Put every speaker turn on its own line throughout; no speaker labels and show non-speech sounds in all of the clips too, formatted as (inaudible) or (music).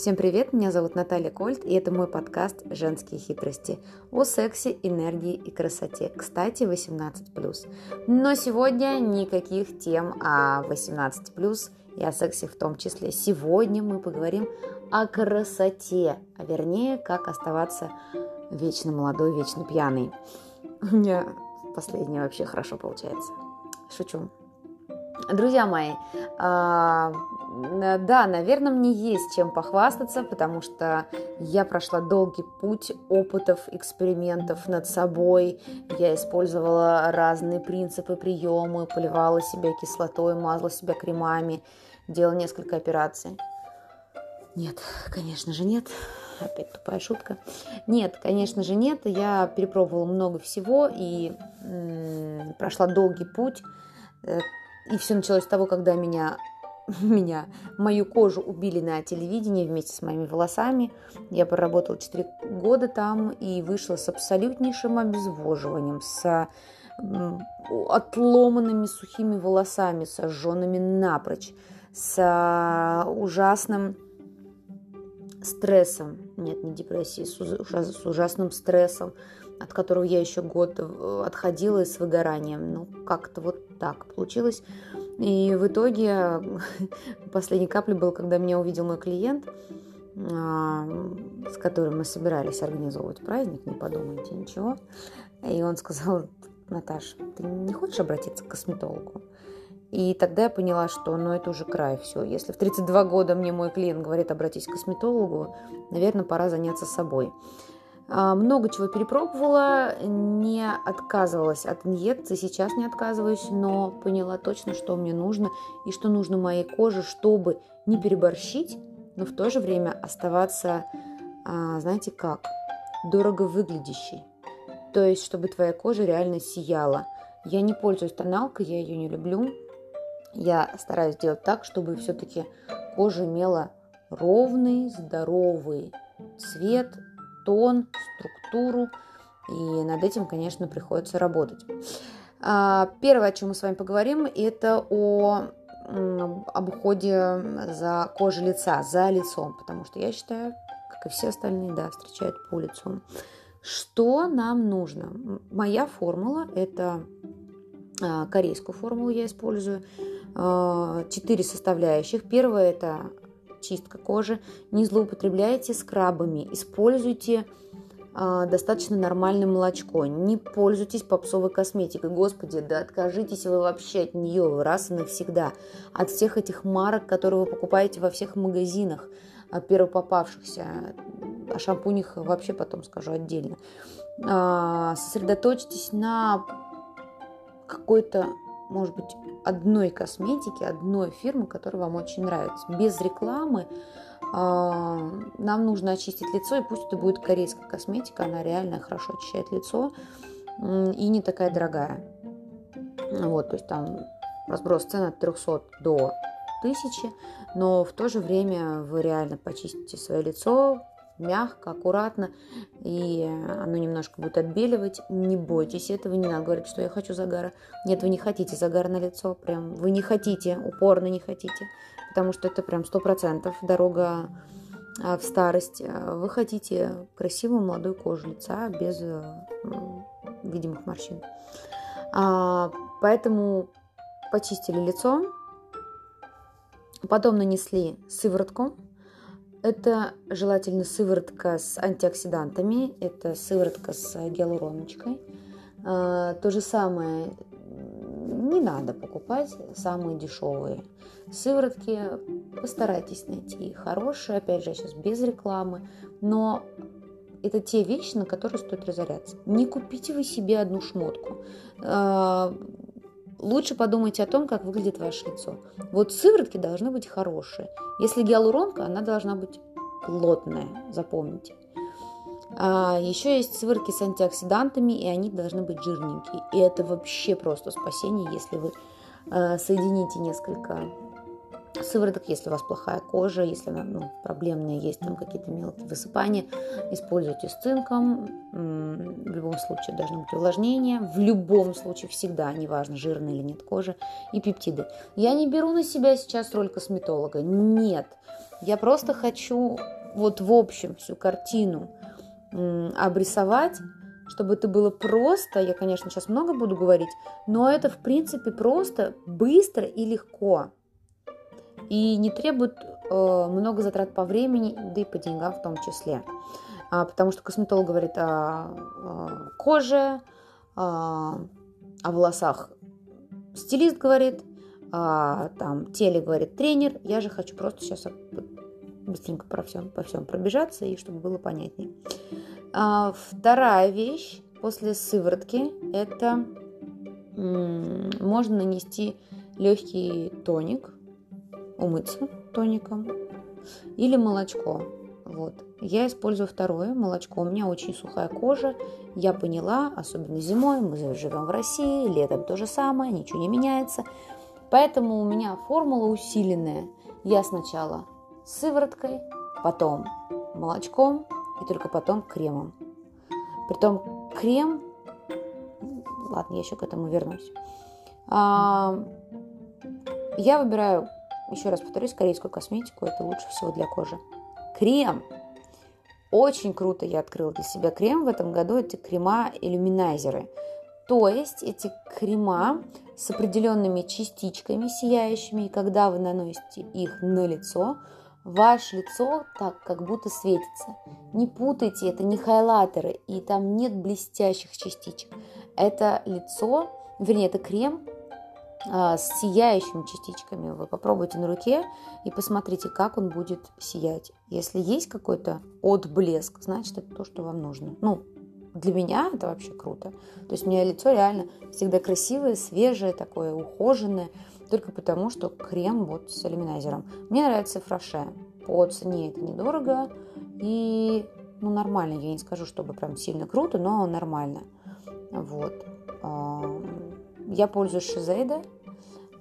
Всем привет, меня зовут Наталья Кольт, и это мой подкаст «Женские хитрости» о сексе, энергии и красоте. Кстати, 18+. Но сегодня никаких тем о 18+, и о сексе в том числе. Сегодня мы поговорим о красоте, а вернее, как оставаться вечно молодой, вечно пьяной. У меня последнее вообще хорошо получается. Шучу. Друзья мои, а, да, наверное, мне есть чем похвастаться, потому что я прошла долгий путь опытов, экспериментов над собой. Я использовала разные принципы, приемы, поливала себя кислотой, мазала себя кремами, делала несколько операций. Нет, конечно же нет. Опять тупая шутка. Нет, конечно же нет. Я перепробовала много всего и м- прошла долгий путь э, и все началось с того, когда меня, (laughs) меня, мою кожу убили на телевидении вместе с моими волосами. Я проработала 4 года там и вышла с абсолютнейшим обезвоживанием, с отломанными сухими волосами, сожженными напрочь, с ужасным стрессом, нет, не депрессией, с ужасным стрессом, от которого я еще год э, отходила с выгоранием. Ну, как-то вот так получилось. И в итоге (laughs) последней каплей был, когда меня увидел мой клиент, а, с которым мы собирались организовывать праздник, не подумайте ничего. И он сказал, Наташ, ты не хочешь обратиться к косметологу? И тогда я поняла, что ну, это уже край, все. Если в 32 года мне мой клиент говорит, обратись к косметологу, наверное, пора заняться собой. А, много чего перепробовала, не отказывалась от инъекций, сейчас не отказываюсь, но поняла точно, что мне нужно и что нужно моей коже, чтобы не переборщить, но в то же время оставаться, а, знаете как, дорого выглядящей. То есть, чтобы твоя кожа реально сияла. Я не пользуюсь тоналкой, я ее не люблю. Я стараюсь делать так, чтобы все-таки кожа имела ровный, здоровый цвет тон, структуру. И над этим, конечно, приходится работать. А, первое, о чем мы с вами поговорим, это о об уходе за кожей лица, за лицом, потому что я считаю, как и все остальные, да, встречают по лицу. Что нам нужно? Моя формула – это а, корейскую формулу я использую. А, четыре составляющих. Первое – это чистка кожи. Не злоупотребляйте скрабами, используйте э, достаточно нормальное молочко. Не пользуйтесь попсовой косметикой. Господи, да откажитесь вы вообще от нее раз и навсегда. От всех этих марок, которые вы покупаете во всех магазинах, первопопавшихся. О шампунях вообще потом скажу отдельно. Э, сосредоточьтесь на какой-то может быть, одной косметики, одной фирмы, которая вам очень нравится. Без рекламы а, нам нужно очистить лицо, и пусть это будет корейская косметика, она реально хорошо очищает лицо и не такая дорогая. Вот, то есть там разброс цен от 300 до 1000, но в то же время вы реально почистите свое лицо, мягко, аккуратно, и оно немножко будет отбеливать. Не бойтесь этого, не надо говорить, что я хочу загара. Нет, вы не хотите загара на лицо, прям вы не хотите, упорно не хотите, потому что это прям сто процентов дорога а, в старость. Вы хотите красивую молодую кожу лица без э, видимых морщин. А, поэтому почистили лицо, потом нанесли сыворотку, это желательно сыворотка с антиоксидантами, это сыворотка с гиалуроночкой. А, то же самое не надо покупать самые дешевые сыворотки. Постарайтесь найти хорошие, опять же, сейчас без рекламы, но это те вещи, на которые стоит разоряться. Не купите вы себе одну шмотку. Лучше подумайте о том, как выглядит ваше лицо. Вот сыворотки должны быть хорошие. Если гиалуронка, она должна быть плотная, запомните. А еще есть сыворотки с антиоксидантами, и они должны быть жирненькие. И это вообще просто спасение, если вы э, соедините несколько сывороток, если у вас плохая кожа, если она ну, проблемная, есть там какие-то мелкие высыпания, используйте с цинком. В любом случае должно быть увлажнение. В любом случае всегда, неважно, жирная или нет кожа. И пептиды. Я не беру на себя сейчас роль косметолога. Нет. Я просто хочу вот в общем всю картину обрисовать, чтобы это было просто, я, конечно, сейчас много буду говорить, но это, в принципе, просто, быстро и легко и не требует э, много затрат по времени, да и по деньгам в том числе. А, потому что косметолог говорит о, коже, о, волосах стилист говорит, о там, теле говорит тренер. Я же хочу просто сейчас быстренько про всем, по всем пробежаться, и чтобы было понятнее. А, вторая вещь после сыворотки – это можно нанести легкий тоник – умыться тоником или молочко. Вот. Я использую второе молочко. У меня очень сухая кожа. Я поняла, особенно зимой, мы живем в России, летом то же самое, ничего не меняется. Поэтому у меня формула усиленная. Я сначала сывороткой, потом молочком и только потом кремом. Притом крем, ладно, я еще к этому вернусь. А, я выбираю еще раз повторюсь, корейскую косметику это лучше всего для кожи. Крем. Очень круто я открыла для себя крем в этом году. Это крема-иллюминайзеры. То есть эти крема с определенными частичками сияющими, и когда вы наносите их на лицо, ваше лицо так как будто светится. Не путайте, это не хайлайтеры, и там нет блестящих частичек. Это лицо, вернее, это крем с сияющими частичками. Вы попробуйте на руке и посмотрите, как он будет сиять. Если есть какой-то отблеск, значит, это то, что вам нужно. Ну, для меня это вообще круто. То есть у меня лицо реально всегда красивое, свежее, такое ухоженное, только потому, что крем вот с иллюминайзером. Мне нравится фраше. По цене это недорого и ну, нормально. Я не скажу, чтобы прям сильно круто, но нормально. Вот. Я пользуюсь Шизейда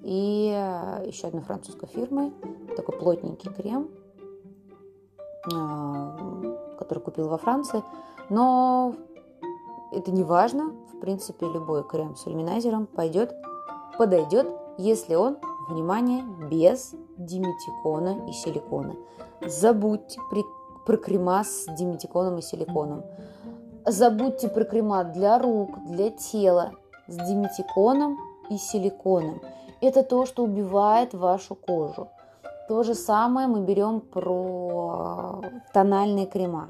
и э, еще одной французской фирмой. Такой плотненький крем, э, который купил во Франции. Но это не важно. В принципе, любой крем с иллюминайзером пойдет, подойдет, если он, внимание, без диметикона и силикона. Забудьте при, про крема с диметиконом и силиконом. Забудьте про крема для рук, для тела с диметиконом и силиконом. Это то, что убивает вашу кожу. То же самое мы берем про тональные крема.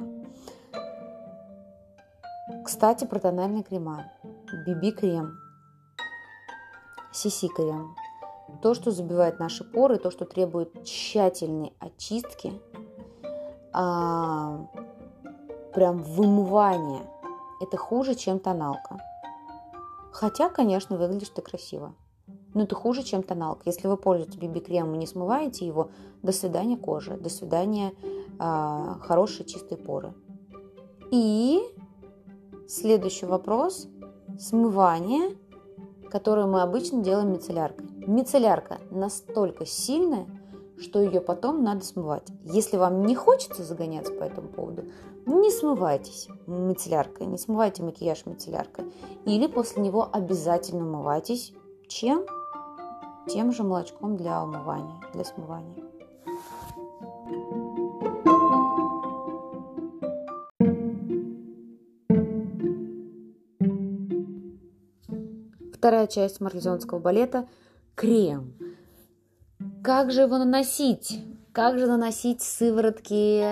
Кстати, про тональные крема. BB-крем, CC-крем. То, что забивает наши поры, то, что требует тщательной очистки, а, прям вымывания, это хуже, чем тоналка. Хотя, конечно, выглядишь ты красиво. Но это хуже, чем тоналка. Если вы пользуетесь BB-кремом и не смываете его, до свидания кожи, до свидания э, хорошие чистые поры. И следующий вопрос. Смывание, которое мы обычно делаем мицелляркой. Мицеллярка настолько сильная, что ее потом надо смывать. Если вам не хочется загоняться по этому поводу, не смывайтесь мицелляркой, не смывайте макияж мицелляркой. Или после него обязательно умывайтесь. Чем? Тем же молочком для умывания, для смывания. Вторая часть марлезонского балета – крем. Как же его наносить? Как же наносить сыворотки,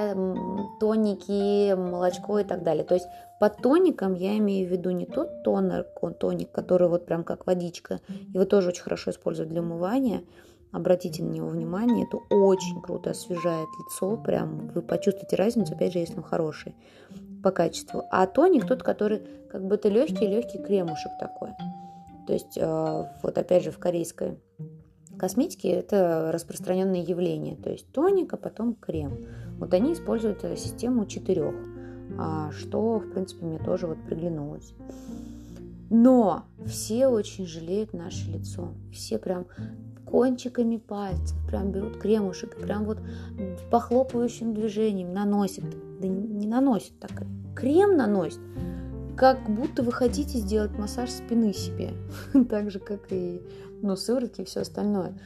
тоники, молочко и так далее. То есть под тоником я имею в виду не тот тонер, тоник, который вот прям как водичка. Его тоже очень хорошо используют для умывания. Обратите на него внимание, это очень круто освежает лицо, прям вы почувствуете разницу, опять же, если он хороший по качеству. А тоник тот, который как бы это легкий-легкий кремушек такой. То есть э, вот опять же в корейской косметике это распространенное явление. То есть тоник, а потом крем. Вот они используют э, систему четырех, а, что, в принципе, мне тоже вот приглянулось. Но все очень жалеют наше лицо. Все прям кончиками пальцев, прям берут кремушек, прям вот похлопывающим движением наносят. Да не наносят так, крем наносит, как будто вы хотите сделать массаж спины себе, (laughs) так же, как и ну, сыворотки и все остальное.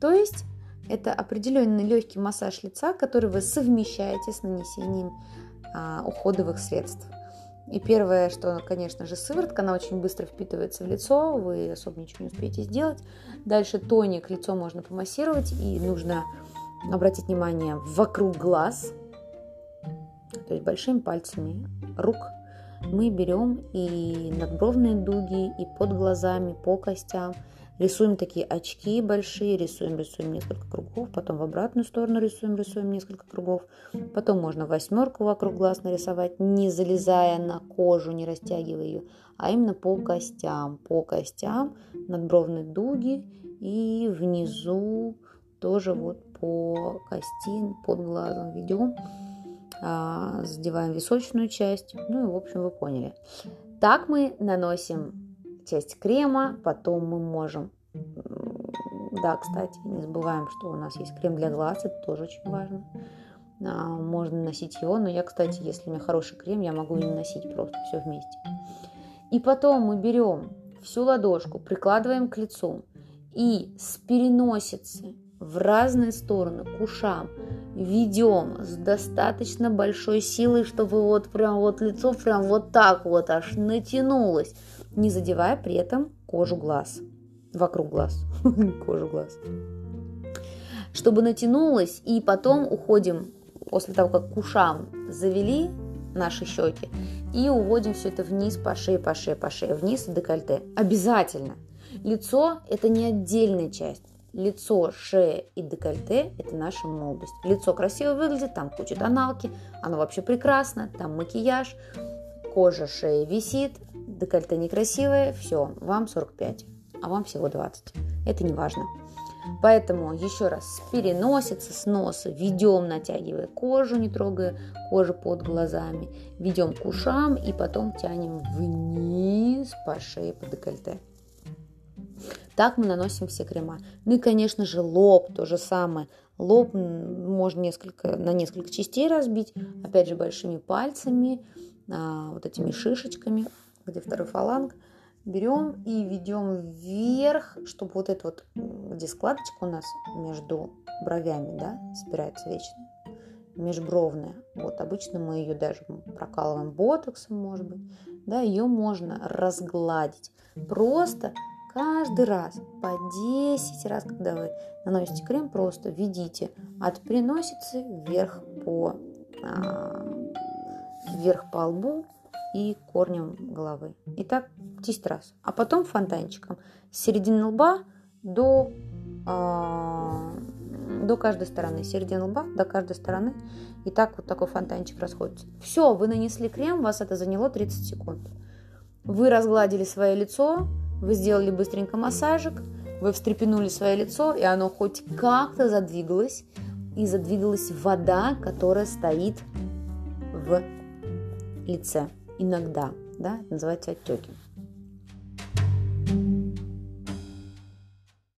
То есть это определенный легкий массаж лица, который вы совмещаете с нанесением а, уходовых средств. И первое, что, конечно же, сыворотка, она очень быстро впитывается в лицо, вы особо ничего не успеете сделать. Дальше тоник, лицо можно помассировать, и нужно обратить внимание вокруг глаз, то есть большими пальцами рук мы берем и надбровные дуги, и под глазами, по костям – Рисуем такие очки большие, рисуем, рисуем несколько кругов, потом в обратную сторону рисуем, рисуем несколько кругов. Потом можно восьмерку вокруг глаз нарисовать, не залезая на кожу, не растягивая ее, а именно по костям, по костям, надбровные дуги и внизу тоже вот по кости, под глазом ведем, задеваем височную часть, ну и в общем вы поняли. Так мы наносим часть крема, потом мы можем... Да, кстати, не забываем, что у нас есть крем для глаз, это тоже очень важно. А, можно наносить его, но я, кстати, если у меня хороший крем, я могу и не носить просто все вместе. И потом мы берем всю ладошку, прикладываем к лицу и с переносицы в разные стороны к ушам ведем с достаточно большой силой, чтобы вот прям вот лицо прям вот так вот аж натянулось не задевая при этом кожу глаз. Вокруг глаз. (laughs) кожу глаз. Чтобы натянулось, и потом уходим, после того, как к ушам завели наши щеки, и уводим все это вниз по шее, по шее, по шее, вниз в декольте. Обязательно. Лицо – это не отдельная часть. Лицо, шея и декольте – это наша молодость. Лицо красиво выглядит, там куча тоналки, оно вообще прекрасно, там макияж, кожа шеи висит, декольте некрасивое, все, вам 45, а вам всего 20. Это не важно. Поэтому еще раз переносится с носа, ведем, натягивая кожу, не трогая кожу под глазами, ведем к ушам и потом тянем вниз по шее, по декольте. Так мы наносим все крема. Ну и, конечно же, лоб то же самое. Лоб можно несколько, на несколько частей разбить, опять же, большими пальцами, а, вот этими шишечками где второй фаланг, берем и ведем вверх, чтобы вот эта вот, где складочка у нас между бровями, да, собирается вечно, межбровная. Вот обычно мы ее даже прокалываем ботоксом, может быть, да, ее можно разгладить. Просто каждый раз, по 10 раз, когда вы наносите крем, просто ведите от переносицы вверх по, а, вверх по лбу, и корнем головы. И так 10 раз. А потом фонтанчиком с середины лба до, э, до каждой стороны. С середины лба до каждой стороны. И так вот такой фонтанчик расходится. Все, вы нанесли крем, вас это заняло 30 секунд. Вы разгладили свое лицо, вы сделали быстренько массажик, вы встрепенули свое лицо, и оно хоть как-то задвигалось, и задвигалась вода, которая стоит в лице иногда, да, называется отеки.